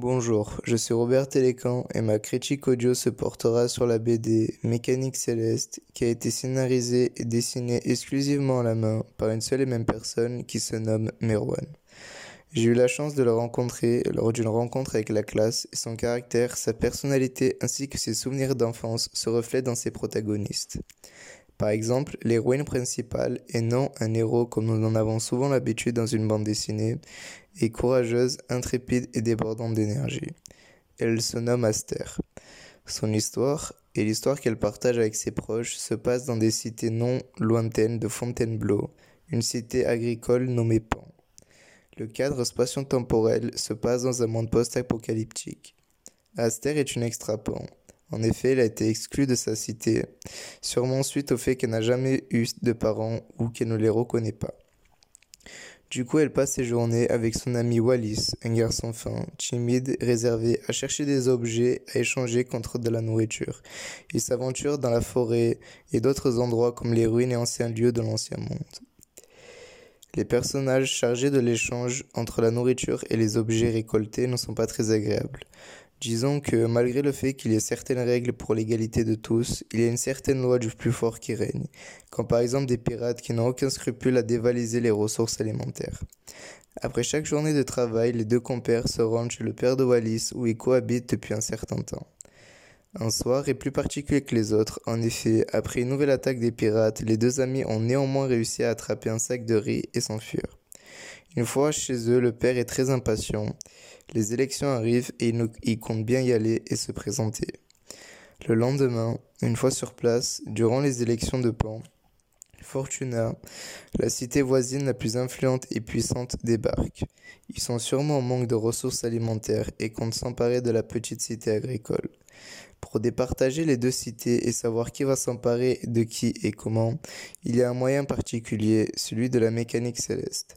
Bonjour, je suis Robert Télécan et ma critique audio se portera sur la BD Mécanique Céleste qui a été scénarisée et dessinée exclusivement à la main par une seule et même personne qui se nomme Merwan. J'ai eu la chance de le rencontrer lors d'une rencontre avec la classe et son caractère, sa personnalité ainsi que ses souvenirs d'enfance se reflètent dans ses protagonistes. Par exemple, l'héroïne principale, et non un héros comme nous en avons souvent l'habitude dans une bande dessinée, est courageuse, intrépide et débordante d'énergie. Elle se nomme Aster. Son histoire, et l'histoire qu'elle partage avec ses proches, se passe dans des cités non lointaines de Fontainebleau, une cité agricole nommée Pan. Le cadre spatio-temporel se passe dans un monde post-apocalyptique. Aster est une extra-pan. En effet, elle a été exclue de sa cité, sûrement suite au fait qu'elle n'a jamais eu de parents ou qu'elle ne les reconnaît pas. Du coup, elle passe ses journées avec son ami Wallis, un garçon fin, timide, réservé, à chercher des objets, à échanger contre de la nourriture. Il s'aventure dans la forêt et d'autres endroits comme les ruines et anciens lieux de l'ancien monde. Les personnages chargés de l'échange entre la nourriture et les objets récoltés ne sont pas très agréables. Disons que malgré le fait qu'il y ait certaines règles pour l'égalité de tous, il y a une certaine loi du plus fort qui règne, comme par exemple des pirates qui n'ont aucun scrupule à dévaliser les ressources alimentaires. Après chaque journée de travail, les deux compères se rendent chez le père de Wallis où ils cohabitent depuis un certain temps. Un soir est plus particulier que les autres, en effet, après une nouvelle attaque des pirates, les deux amis ont néanmoins réussi à attraper un sac de riz et s'enfuir. Une fois chez eux, le père est très impatient. Les élections arrivent et il, compte bien y aller et se présenter. Le lendemain, une fois sur place, durant les élections de Pan, Fortuna, la cité voisine la plus influente et puissante, débarque. Ils sont sûrement en manque de ressources alimentaires et comptent s'emparer de la petite cité agricole. Pour départager les deux cités et savoir qui va s'emparer de qui et comment, il y a un moyen particulier, celui de la mécanique céleste.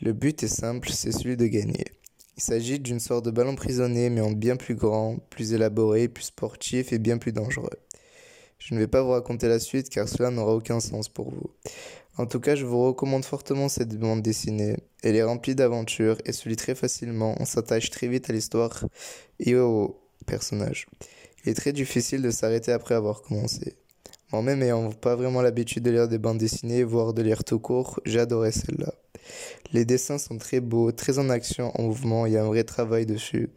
Le but est simple, c'est celui de gagner. Il s'agit d'une sorte de ballon prisonnier mais en bien plus grand, plus élaboré, plus sportif et bien plus dangereux. Je ne vais pas vous raconter la suite car cela n'aura aucun sens pour vous. En tout cas, je vous recommande fortement cette bande dessinée. Elle est remplie d'aventures et se lit très facilement. On s'attache très vite à l'histoire et aux personnages. Il est très difficile de s'arrêter après avoir commencé. Moi-même n'ayant pas vraiment l'habitude de lire des bandes dessinées, voire de lire tout court, adoré celle-là. Les dessins sont très beaux, très en action, en mouvement, il y a un vrai travail dessus.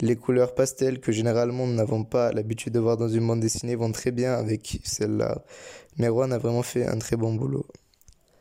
Les couleurs pastel que généralement nous n'avons pas l'habitude de voir dans une bande dessinée vont très bien avec celle-là. Merwan a vraiment fait un très bon boulot.